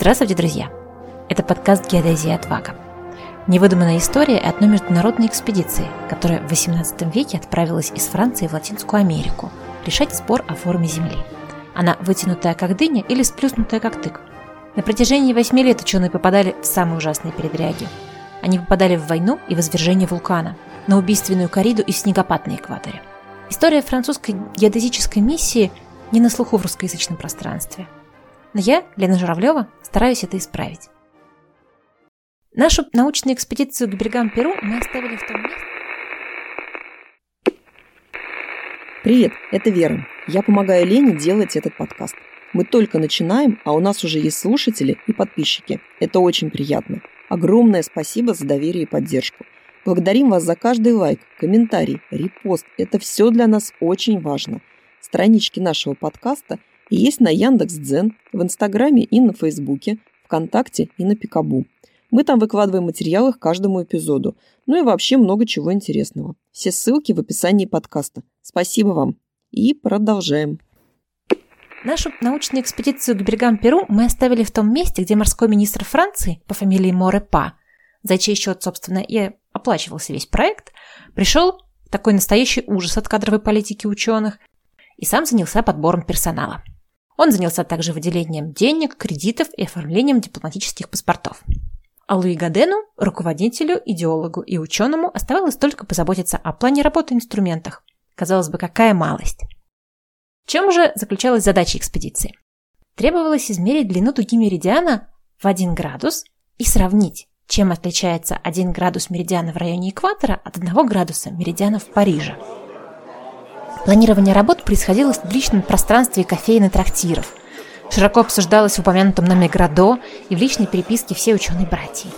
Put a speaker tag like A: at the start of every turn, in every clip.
A: Здравствуйте, друзья! Это подкаст «Геодезия Отвага». Невыдуманная история одной международной экспедиции, которая в XVIII веке отправилась из Франции в Латинскую Америку решать спор о форме Земли. Она вытянутая как дыня или сплюснутая как тык. На протяжении восьми лет ученые попадали в самые ужасные передряги. Они попадали в войну и в извержение вулкана, на убийственную кориду и снегопад на экваторе. История французской геодезической миссии не на слуху в русскоязычном пространстве – но я, Лена Журавлева, стараюсь это исправить. Нашу научную экспедицию к берегам Перу мы оставили в том месте...
B: Привет, это Вера. Я помогаю Лене делать этот подкаст. Мы только начинаем, а у нас уже есть слушатели и подписчики. Это очень приятно. Огромное спасибо за доверие и поддержку. Благодарим вас за каждый лайк, комментарий, репост. Это все для нас очень важно. Странички нашего подкаста – есть на Яндекс.Дзен, в Инстаграме и на Фейсбуке, ВКонтакте и на Пикабу. Мы там выкладываем материалы к каждому эпизоду. Ну и вообще много чего интересного. Все ссылки в описании подкаста. Спасибо вам. И продолжаем.
A: Нашу научную экспедицию к берегам Перу мы оставили в том месте, где морской министр Франции по фамилии Морепа, за чей счет, собственно, и оплачивался весь проект, пришел такой настоящий ужас от кадровой политики ученых и сам занялся подбором персонала. Он занялся также выделением денег, кредитов и оформлением дипломатических паспортов. А Луи Гадену, руководителю, идеологу и ученому оставалось только позаботиться о плане работы инструментах. Казалось бы, какая малость. В чем же заключалась задача экспедиции? Требовалось измерить длину дуги меридиана в 1 градус и сравнить, чем отличается 1 градус меридиана в районе экватора от 1 градуса меридиана в Париже. Планирование работ происходило в личном пространстве кофеин и трактиров. Широко обсуждалось в упомянутом нами Градо и в личной переписке все ученые-братья.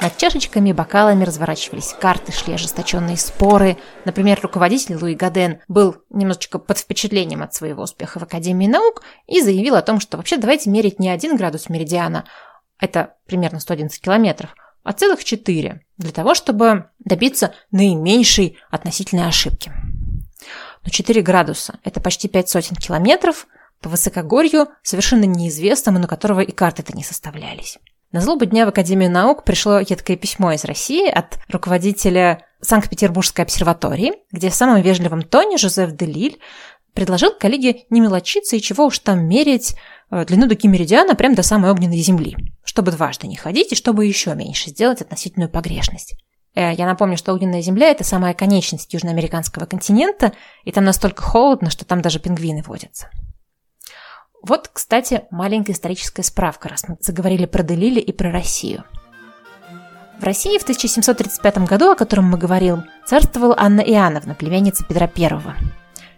A: Над чашечками и бокалами разворачивались карты, шли ожесточенные споры. Например, руководитель Луи Гаден был немножечко под впечатлением от своего успеха в Академии наук и заявил о том, что вообще давайте мерить не один градус меридиана, это примерно 111 километров, а целых 4, для того, чтобы добиться наименьшей относительной ошибки но 4 градуса – это почти 5 сотен километров по высокогорью, совершенно неизвестному, на которого и карты-то не составлялись. На злобу дня в Академию наук пришло едкое письмо из России от руководителя Санкт-Петербургской обсерватории, где в самом вежливом тоне Жозеф Делиль предложил коллеге не мелочиться и чего уж там мерить э, длину дуги меридиана прямо до самой огненной земли, чтобы дважды не ходить и чтобы еще меньше сделать относительную погрешность. Э, я напомню, что огненная земля – это самая конечность южноамериканского континента, и там настолько холодно, что там даже пингвины водятся. Вот, кстати, маленькая историческая справка, раз мы заговорили про Делили и про Россию. В России в 1735 году, о котором мы говорим, царствовала Анна Иоанновна, племянница Петра I.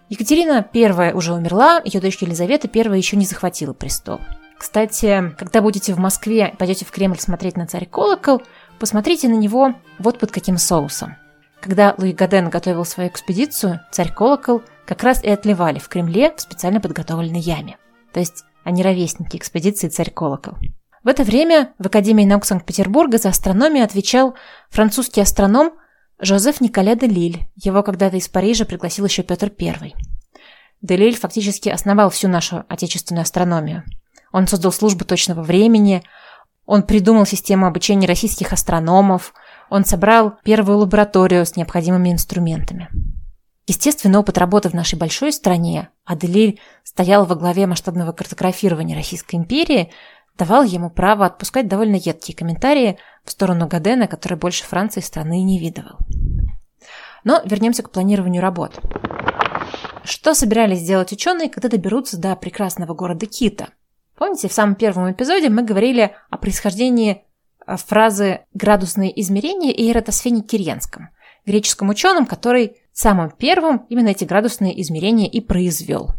A: Екатерина I уже умерла, ее дочь Елизавета I еще не захватила престол. Кстати, когда будете в Москве, пойдете в Кремль смотреть на царь колокол, Посмотрите на него вот под каким соусом. Когда Луи Гаден готовил свою экспедицию, царь Колокол как раз и отливали в Кремле в специально подготовленной яме. То есть они ровесники экспедиции царь Колокол. В это время в Академии наук Санкт-Петербурга за астрономию отвечал французский астроном Жозеф Николя де Лиль. Его когда-то из Парижа пригласил еще Петр I. Де Лиль фактически основал всю нашу отечественную астрономию. Он создал службу точного времени, он придумал систему обучения российских астрономов, он собрал первую лабораторию с необходимыми инструментами. Естественно, опыт работы в нашей большой стране, Аделиль стоял во главе масштабного картографирования Российской империи, давал ему право отпускать довольно едкие комментарии в сторону Гадена, который больше Франции страны не видывал. Но вернемся к планированию работ. Что собирались сделать ученые, когда доберутся до прекрасного города Кита? Помните, в самом первом эпизоде мы говорили о происхождении э, фразы «градусные измерения» и Эратосфене Киренском, греческом ученом, который самым первым именно эти градусные измерения и произвел.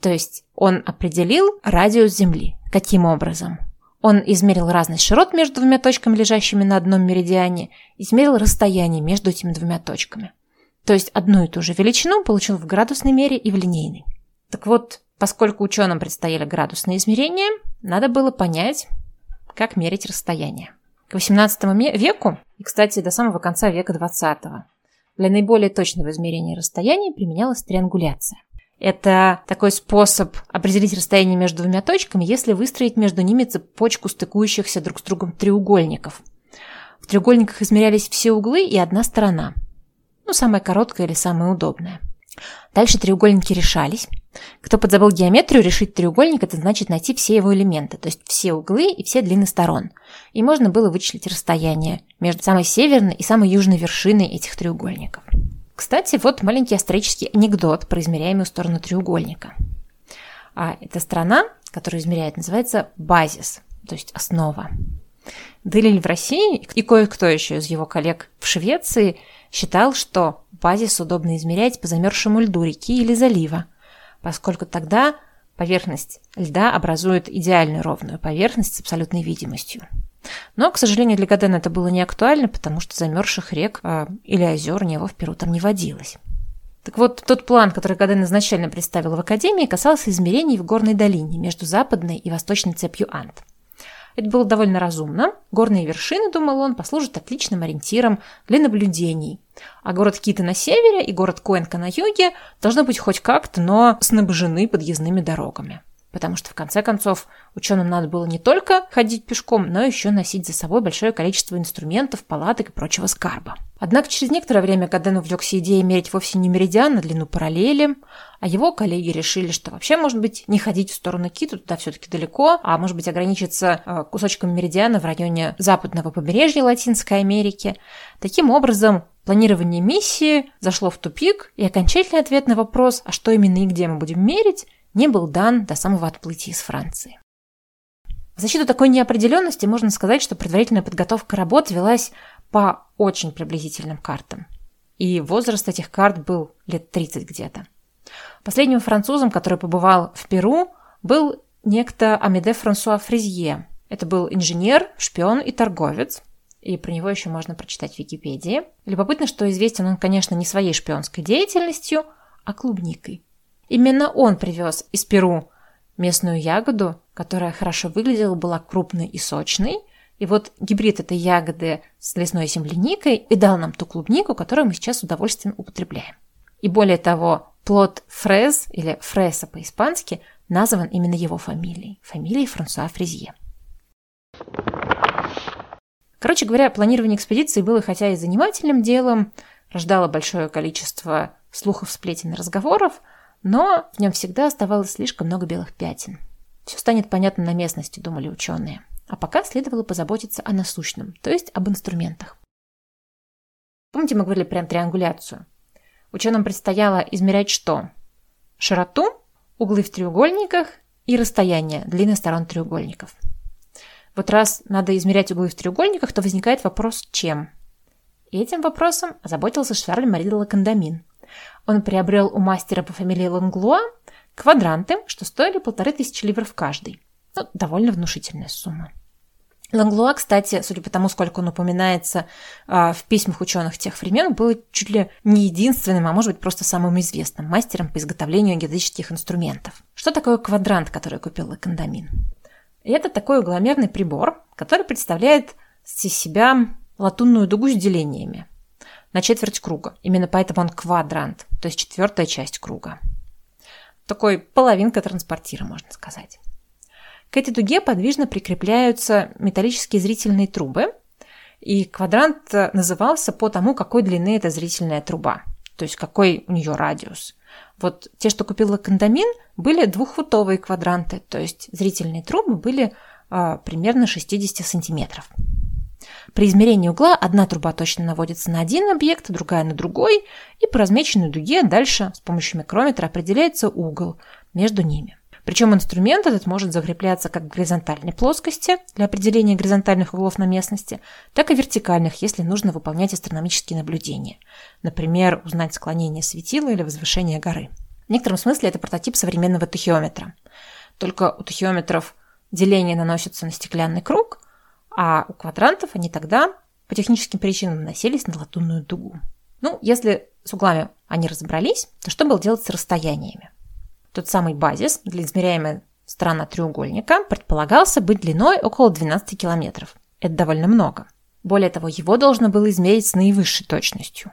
A: То есть он определил радиус Земли. Каким образом? Он измерил разность широт между двумя точками, лежащими на одном меридиане, измерил расстояние между этими двумя точками. То есть одну и ту же величину получил в градусной мере и в линейной. Так вот, Поскольку ученым предстояли градусные измерения, надо было понять, как мерить расстояние. К XVIII веку, и, кстати, до самого конца века XX, для наиболее точного измерения расстояния применялась триангуляция. Это такой способ определить расстояние между двумя точками, если выстроить между ними цепочку стыкующихся друг с другом треугольников. В треугольниках измерялись все углы и одна сторона. Ну, самая короткая или самая удобная. Дальше треугольники решались. Кто подзабыл геометрию, решить треугольник – это значит найти все его элементы, то есть все углы и все длины сторон. И можно было вычислить расстояние между самой северной и самой южной вершиной этих треугольников. Кстати, вот маленький исторический анекдот про измеряемую сторону треугольника. А эта сторона, которую измеряет, называется базис, то есть основа. Делиль в России и кое-кто еще из его коллег в Швеции считал, что базис удобно измерять по замерзшему льду реки или залива, поскольку тогда поверхность льда образует идеально ровную поверхность с абсолютной видимостью. Но, к сожалению, для Гадена это было не актуально, потому что замерзших рек э, или озер него в Перу там не водилось. Так вот, тот план, который Гаден изначально представил в Академии, касался измерений в горной долине между западной и восточной цепью Анд. Это было довольно разумно. Горные вершины, думал он, послужат отличным ориентиром для наблюдений. А город Кита на севере и город Куэнка на юге должны быть хоть как-то, но снабжены подъездными дорогами потому что в конце концов ученым надо было не только ходить пешком, но еще носить за собой большое количество инструментов, палаток и прочего скарба. Однако через некоторое время Каден увлекся идеей мерить вовсе не меридиан, а длину параллели, а его коллеги решили, что вообще, может быть, не ходить в сторону Киту, туда все-таки далеко, а может быть ограничиться э, кусочком меридиана в районе западного побережья Латинской Америки. Таким образом, планирование миссии зашло в тупик, и окончательный ответ на вопрос, а что именно и где мы будем мерить, не был дан до самого отплытия из Франции. В защиту такой неопределенности можно сказать, что предварительная подготовка работ велась по очень приблизительным картам. И возраст этих карт был лет 30 где-то. Последним французом, который побывал в Перу, был некто Амеде Франсуа Фризье. Это был инженер, шпион и торговец. И про него еще можно прочитать в Википедии. Любопытно, что известен он, конечно, не своей шпионской деятельностью, а клубникой. Именно он привез из Перу местную ягоду, которая хорошо выглядела, была крупной и сочной. И вот гибрид этой ягоды с лесной земляникой и дал нам ту клубнику, которую мы сейчас с удовольствием употребляем. И более того, плод фрез или фреса по-испански назван именно его фамилией, фамилией Франсуа Фризье. Короче говоря, планирование экспедиции было хотя и занимательным делом, рождало большое количество слухов, сплетен и разговоров – но в нем всегда оставалось слишком много белых пятен. Все станет понятно на местности, думали ученые. А пока следовало позаботиться о насущном, то есть об инструментах. Помните, мы говорили прям триангуляцию? Ученым предстояло измерять что? Широту, углы в треугольниках и расстояние, длины сторон треугольников. Вот раз надо измерять углы в треугольниках, то возникает вопрос «чем?». Этим вопросом озаботился Шарль Мари де Лакандамин – он приобрел у мастера по фамилии Ланглуа квадранты, что стоили полторы тысячи ливров каждый. Ну, довольно внушительная сумма. Ланглуа, кстати, судя по тому, сколько он упоминается э, в письмах ученых тех времен, был чуть ли не единственным, а может быть просто самым известным мастером по изготовлению геодезических инструментов. Что такое квадрант, который купил Лакандамин? Это такой угломерный прибор, который представляет из себя латунную дугу с делениями на четверть круга. Именно поэтому он квадрант, то есть четвертая часть круга. Такой половинка транспортира, можно сказать. К этой дуге подвижно прикрепляются металлические зрительные трубы, и квадрант назывался по тому, какой длины эта зрительная труба, то есть какой у нее радиус. Вот те, что купила Кондамин, были двухфутовые квадранты, то есть зрительные трубы были а, примерно 60 сантиметров. При измерении угла одна труба точно наводится на один объект, другая на другой, и по размеченной дуге дальше с помощью микрометра определяется угол между ними. Причем инструмент этот может закрепляться как в горизонтальной плоскости для определения горизонтальных углов на местности, так и вертикальных, если нужно выполнять астрономические наблюдения. Например, узнать склонение светила или возвышение горы. В некотором смысле это прототип современного тахиометра. Только у тахиометров деление наносится на стеклянный круг, а у квадрантов они тогда по техническим причинам наносились на латунную дугу. Ну, если с углами они разобрались, то что было делать с расстояниями? Тот самый базис для измеряемой сторона треугольника предполагался быть длиной около 12 километров. Это довольно много. Более того, его должно было измерить с наивысшей точностью.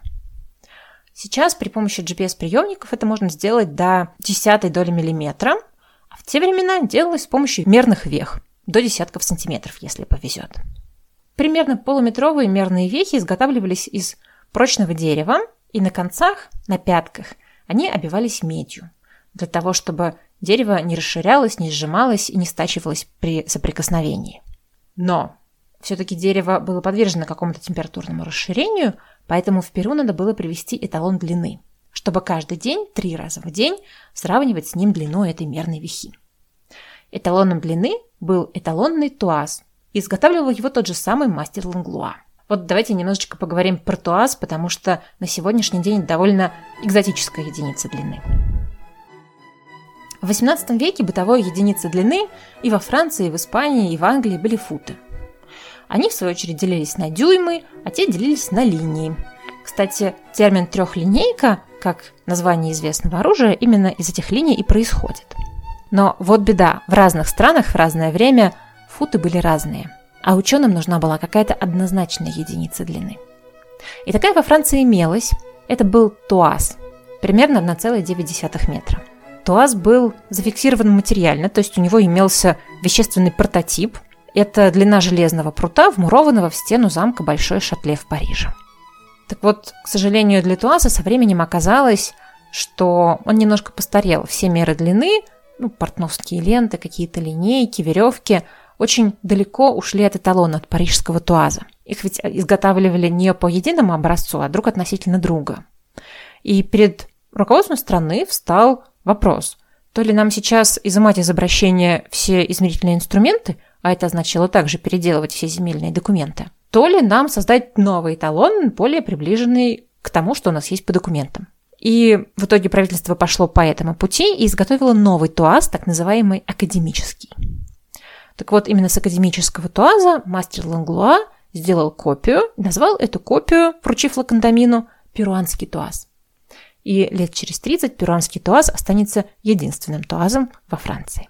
A: Сейчас при помощи GPS-приемников это можно сделать до десятой доли миллиметра, а в те времена делалось с помощью мерных вех до десятков сантиметров, если повезет. Примерно полуметровые мерные вехи изготавливались из прочного дерева, и на концах, на пятках, они обивались медью, для того, чтобы дерево не расширялось, не сжималось и не стачивалось при соприкосновении. Но все-таки дерево было подвержено какому-то температурному расширению, поэтому в Перу надо было привести эталон длины, чтобы каждый день, три раза в день, сравнивать с ним длину этой мерной вехи. Эталоном длины был эталонный туаз. Изготавливал его тот же самый мастер Ланглуа. Вот давайте немножечко поговорим про туаз, потому что на сегодняшний день довольно экзотическая единица длины. В XVIII веке бытовой единицей длины и во Франции, и в Испании, и в Англии были футы. Они, в свою очередь, делились на дюймы, а те делились на линии. Кстати, термин трехлинейка, как название известного оружия, именно из этих линий и происходит. Но вот беда, в разных странах в разное время футы были разные, а ученым нужна была какая-то однозначная единица длины. И такая во Франции имелась, это был туаз, примерно 1,9 метра. Туаз был зафиксирован материально, то есть у него имелся вещественный прототип. Это длина железного прута, вмурованного в стену замка Большой Шатле в Париже. Так вот, к сожалению, для Туаза со временем оказалось, что он немножко постарел. Все меры длины, ну, портновские ленты, какие-то линейки, веревки, очень далеко ушли от эталона, от парижского туаза. Их ведь изготавливали не по единому образцу, а друг относительно друга. И перед руководством страны встал вопрос, то ли нам сейчас изымать из обращения все измерительные инструменты, а это означало также переделывать все земельные документы, то ли нам создать новый эталон, более приближенный к тому, что у нас есть по документам. И в итоге правительство пошло по этому пути и изготовило новый ТУАЗ, так называемый академический. Так вот, именно с академического ТУАЗа мастер Ланглуа сделал копию назвал эту копию, вручив Лакандамину, перуанский ТУАЗ. И лет через 30 перуанский ТУАЗ останется единственным ТУАЗом во Франции.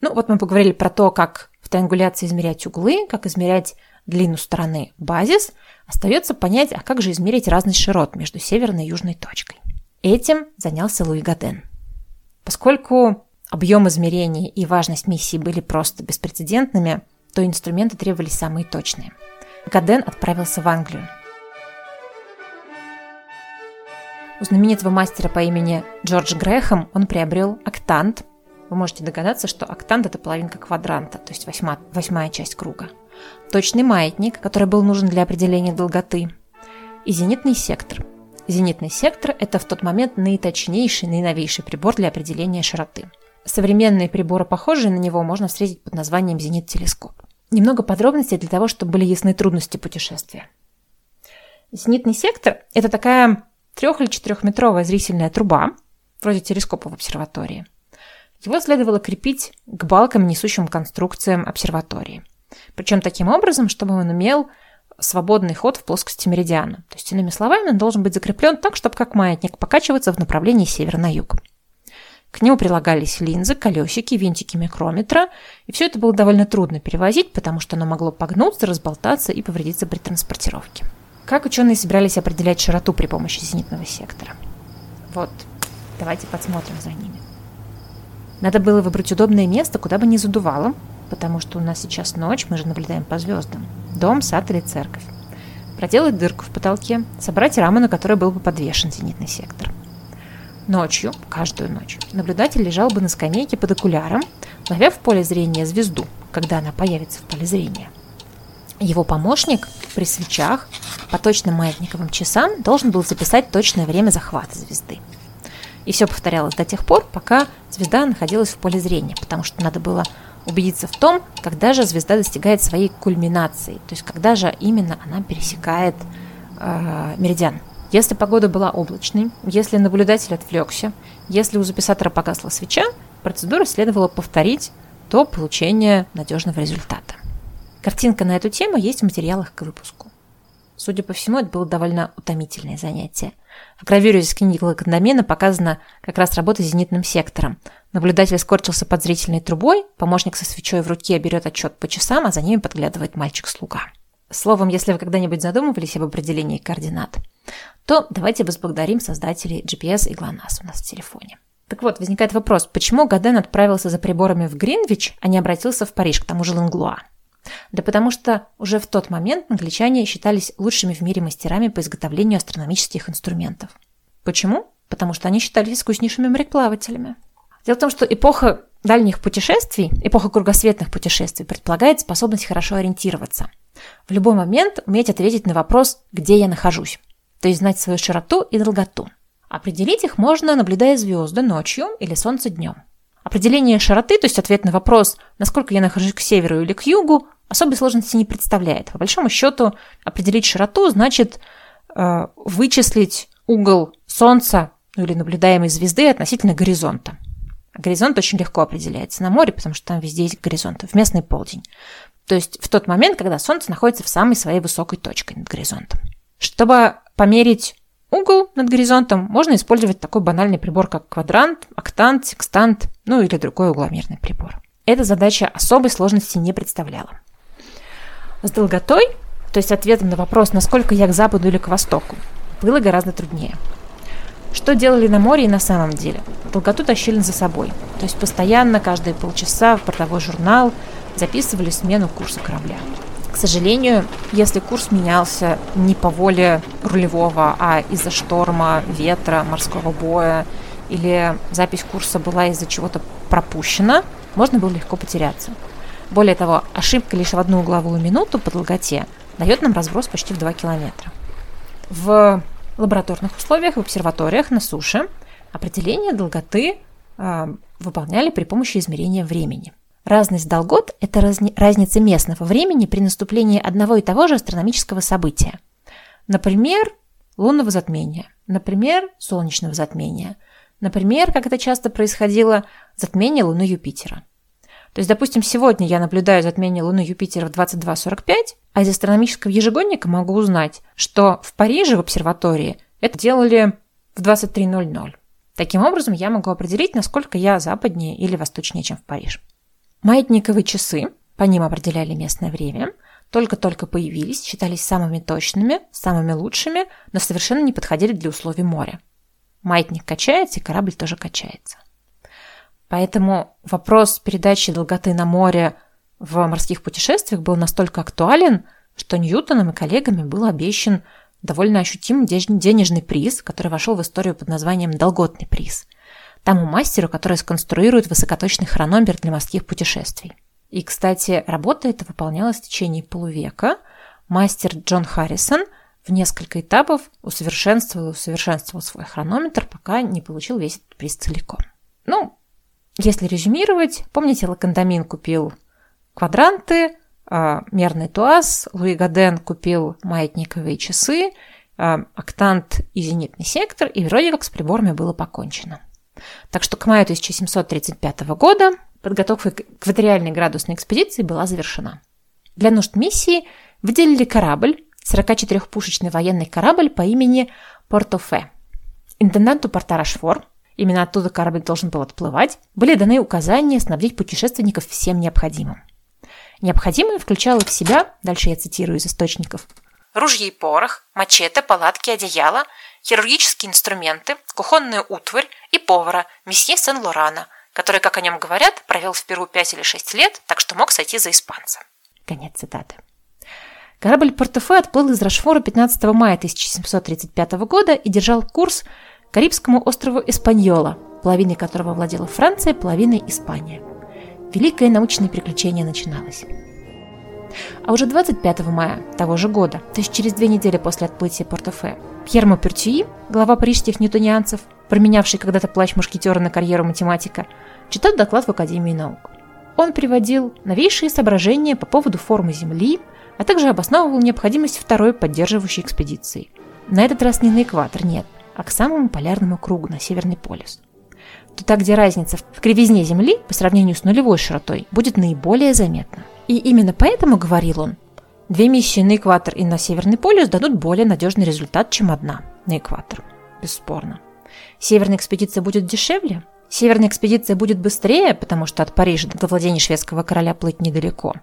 A: Ну вот мы поговорили про то, как в триангуляции измерять углы, как измерять длину стороны базис – Остается понять, а как же измерить разность широт между северной и южной точкой. Этим занялся Луи Гаден. Поскольку объем измерений и важность миссии были просто беспрецедентными, то инструменты требовались самые точные. Гаден отправился в Англию. У знаменитого мастера по имени Джордж Грэхэм он приобрел октант. Вы можете догадаться, что октант – это половинка квадранта, то есть восьма, восьмая часть круга – точный маятник, который был нужен для определения долготы, и зенитный сектор. Зенитный сектор – это в тот момент наиточнейший, наиновейший прибор для определения широты. Современные приборы, похожие на него, можно встретить под названием зенит-телескоп. Немного подробностей для того, чтобы были ясны трудности путешествия. Зенитный сектор – это такая трех- или четырехметровая зрительная труба, вроде телескопа в обсерватории. Его следовало крепить к балкам, несущим конструкциям обсерватории – причем таким образом, чтобы он имел свободный ход в плоскости меридиана. То есть, иными словами, он должен быть закреплен так, чтобы как маятник покачиваться в направлении север на юг. К нему прилагались линзы, колесики, винтики микрометра, и все это было довольно трудно перевозить, потому что оно могло погнуться, разболтаться и повредиться при транспортировке. Как ученые собирались определять широту при помощи зенитного сектора? Вот, давайте посмотрим за ними. Надо было выбрать удобное место, куда бы не задувало, потому что у нас сейчас ночь, мы же наблюдаем по звездам. Дом, сад или церковь. Проделать дырку в потолке, собрать раму, на которой был бы подвешен зенитный сектор. Ночью, каждую ночь, наблюдатель лежал бы на скамейке под окуляром, ловя в поле зрения звезду, когда она появится в поле зрения. Его помощник при свечах по точным маятниковым часам должен был записать точное время захвата звезды. И все повторялось до тех пор, пока звезда находилась в поле зрения, потому что надо было убедиться в том, когда же звезда достигает своей кульминации, то есть когда же именно она пересекает э, меридиан. Если погода была облачной, если наблюдатель отвлекся, если у записатора погасла свеча, процедуру следовало повторить до получения надежного результата. Картинка на эту тему есть в материалах к выпуску. Судя по всему, это было довольно утомительное занятие. В гравюре из книги Лакандамина показана как раз работа с зенитным сектором. Наблюдатель скорчился под зрительной трубой, помощник со свечой в руке берет отчет по часам, а за ними подглядывает мальчик-слуга. Словом, если вы когда-нибудь задумывались об определении координат, то давайте возблагодарим создателей GPS и GLONASS у нас в телефоне. Так вот, возникает вопрос, почему Гаден отправился за приборами в Гринвич, а не обратился в Париж, к тому же Ланглуа? Да потому что уже в тот момент англичане считались лучшими в мире мастерами по изготовлению астрономических инструментов. Почему? Потому что они считались искуснейшими мореплавателями. Дело в том, что эпоха дальних путешествий, эпоха кругосветных путешествий предполагает способность хорошо ориентироваться. В любой момент уметь ответить на вопрос, где я нахожусь, то есть знать свою широту и долготу. Определить их можно, наблюдая звезды ночью или солнце днем. Определение широты, то есть ответ на вопрос, насколько я нахожусь к северу или к югу, особой сложности не представляет. По большому счету, определить широту значит э, вычислить угол Солнца ну, или наблюдаемой звезды относительно горизонта. Горизонт очень легко определяется на море, потому что там везде есть горизонт, в местный полдень. То есть в тот момент, когда Солнце находится в самой своей высокой точке над горизонтом. Чтобы померить угол над горизонтом, можно использовать такой банальный прибор, как квадрант, октант, секстант, ну или другой угломерный прибор. Эта задача особой сложности не представляла. С долготой, то есть ответом на вопрос, насколько я к западу или к востоку, было гораздо труднее. Что делали на море и на самом деле? Долготу тащили за собой. То есть постоянно, каждые полчаса в портовой журнал записывали смену курса корабля. К сожалению, если курс менялся не по воле рулевого, а из-за шторма, ветра, морского боя, или запись курса была из-за чего-то пропущена, можно было легко потеряться. Более того, ошибка лишь в одну угловую минуту по долготе дает нам разброс почти в 2 километра. В лабораторных условиях, в обсерваториях на суше определение долготы э, выполняли при помощи измерения времени. Разность долгот – это разни- разница местного времени при наступлении одного и того же астрономического события. Например, лунного затмения, например, солнечного затмения, например, как это часто происходило, затмение Луны Юпитера – то есть, допустим, сегодня я наблюдаю затмение Луны Юпитера в 22.45, а из астрономического ежегодника могу узнать, что в Париже в обсерватории это делали в 23.00. Таким образом, я могу определить, насколько я западнее или восточнее, чем в Париж. Маятниковые часы, по ним определяли местное время, только-только появились, считались самыми точными, самыми лучшими, но совершенно не подходили для условий моря. Маятник качается, и корабль тоже качается. Поэтому вопрос передачи долготы на море в морских путешествиях был настолько актуален, что Ньютоном и коллегами был обещан довольно ощутимый денежный приз, который вошел в историю под названием «Долготный приз» тому мастеру, который сконструирует высокоточный хронометр для морских путешествий. И, кстати, работа эта выполнялась в течение полувека. Мастер Джон Харрисон в несколько этапов усовершенствовал и усовершенствовал свой хронометр, пока не получил весь этот приз целиком. Ну, если резюмировать, помните, Лакандамин купил квадранты, а, мерный туаз, Луи Гаден купил маятниковые часы, а, октант и зенитный сектор, и вроде как с приборами было покончено. Так что к маю 1735 года подготовка к экваториальной градусной экспедиции была завершена. Для нужд миссии выделили корабль, 44-пушечный военный корабль по имени Портофе. Интенданту порта Рашфор именно оттуда корабль должен был отплывать, были даны указания снабдить путешественников всем необходимым. Необходимое включало в себя, дальше я цитирую из источников, ружья и порох, мачете, палатки, одеяла, хирургические инструменты, кухонную утварь и повара месье Сен-Лорана, который, как о нем говорят, провел в Перу 5 или 6 лет, так что мог сойти за испанца. Конец цитаты. Корабль Портофе отплыл из Рашфора 15 мая 1735 года и держал курс Карибскому острову Испаньола, половиной которого владела Франция, половиной Испания. Великое научное приключение начиналось. А уже 25 мая того же года, то есть через две недели после отплытия Портофе, Пьер Мопертюи, глава парижских ньютонианцев, променявший когда-то плащ мушкетера на карьеру математика, читал доклад в Академии наук. Он приводил новейшие соображения по поводу формы Земли, а также обосновывал необходимость второй поддерживающей экспедиции. На этот раз не на экватор, нет, а к самому полярному кругу на Северный полюс. Туда, где разница в кривизне Земли по сравнению с нулевой широтой будет наиболее заметна. И именно поэтому, говорил он, две миссии на экватор и на Северный полюс дадут более надежный результат, чем одна на экватор. Бесспорно. Северная экспедиция будет дешевле, Северная экспедиция будет быстрее, потому что от Парижа до владения шведского короля плыть недалеко.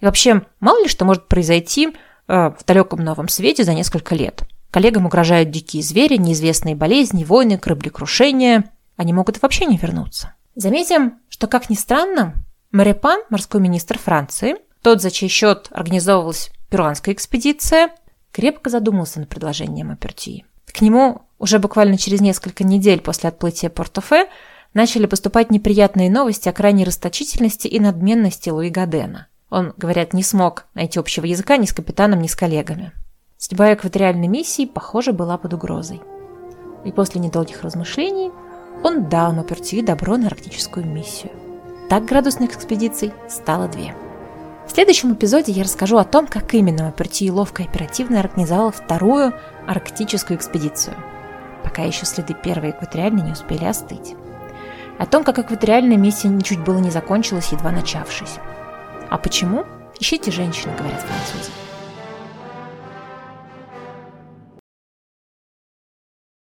A: И вообще, мало ли что может произойти э, в далеком новом свете за несколько лет. Коллегам угрожают дикие звери, неизвестные болезни, войны, кораблекрушения. Они могут вообще не вернуться. Заметим, что, как ни странно, Марипан, морской министр Франции, тот, за чей счет организовывалась перуанская экспедиция, крепко задумался над предложением Апертии. К нему уже буквально через несколько недель после отплытия Портофе начали поступать неприятные новости о крайней расточительности и надменности Луи Гадена. Он, говорят, не смог найти общего языка ни с капитаном, ни с коллегами. Судьба экваториальной миссии, похоже, была под угрозой. И после недолгих размышлений он дал Мапертию добро на арктическую миссию. Так градусных экспедиций стало две. В следующем эпизоде я расскажу о том, как именно Мапертии ловко и оперативно организовала вторую арктическую экспедицию, пока еще следы первой экваториальной не успели остыть. О том, как экваториальная миссия ничуть было не закончилась, едва начавшись. А почему? Ищите женщины, говорят французы.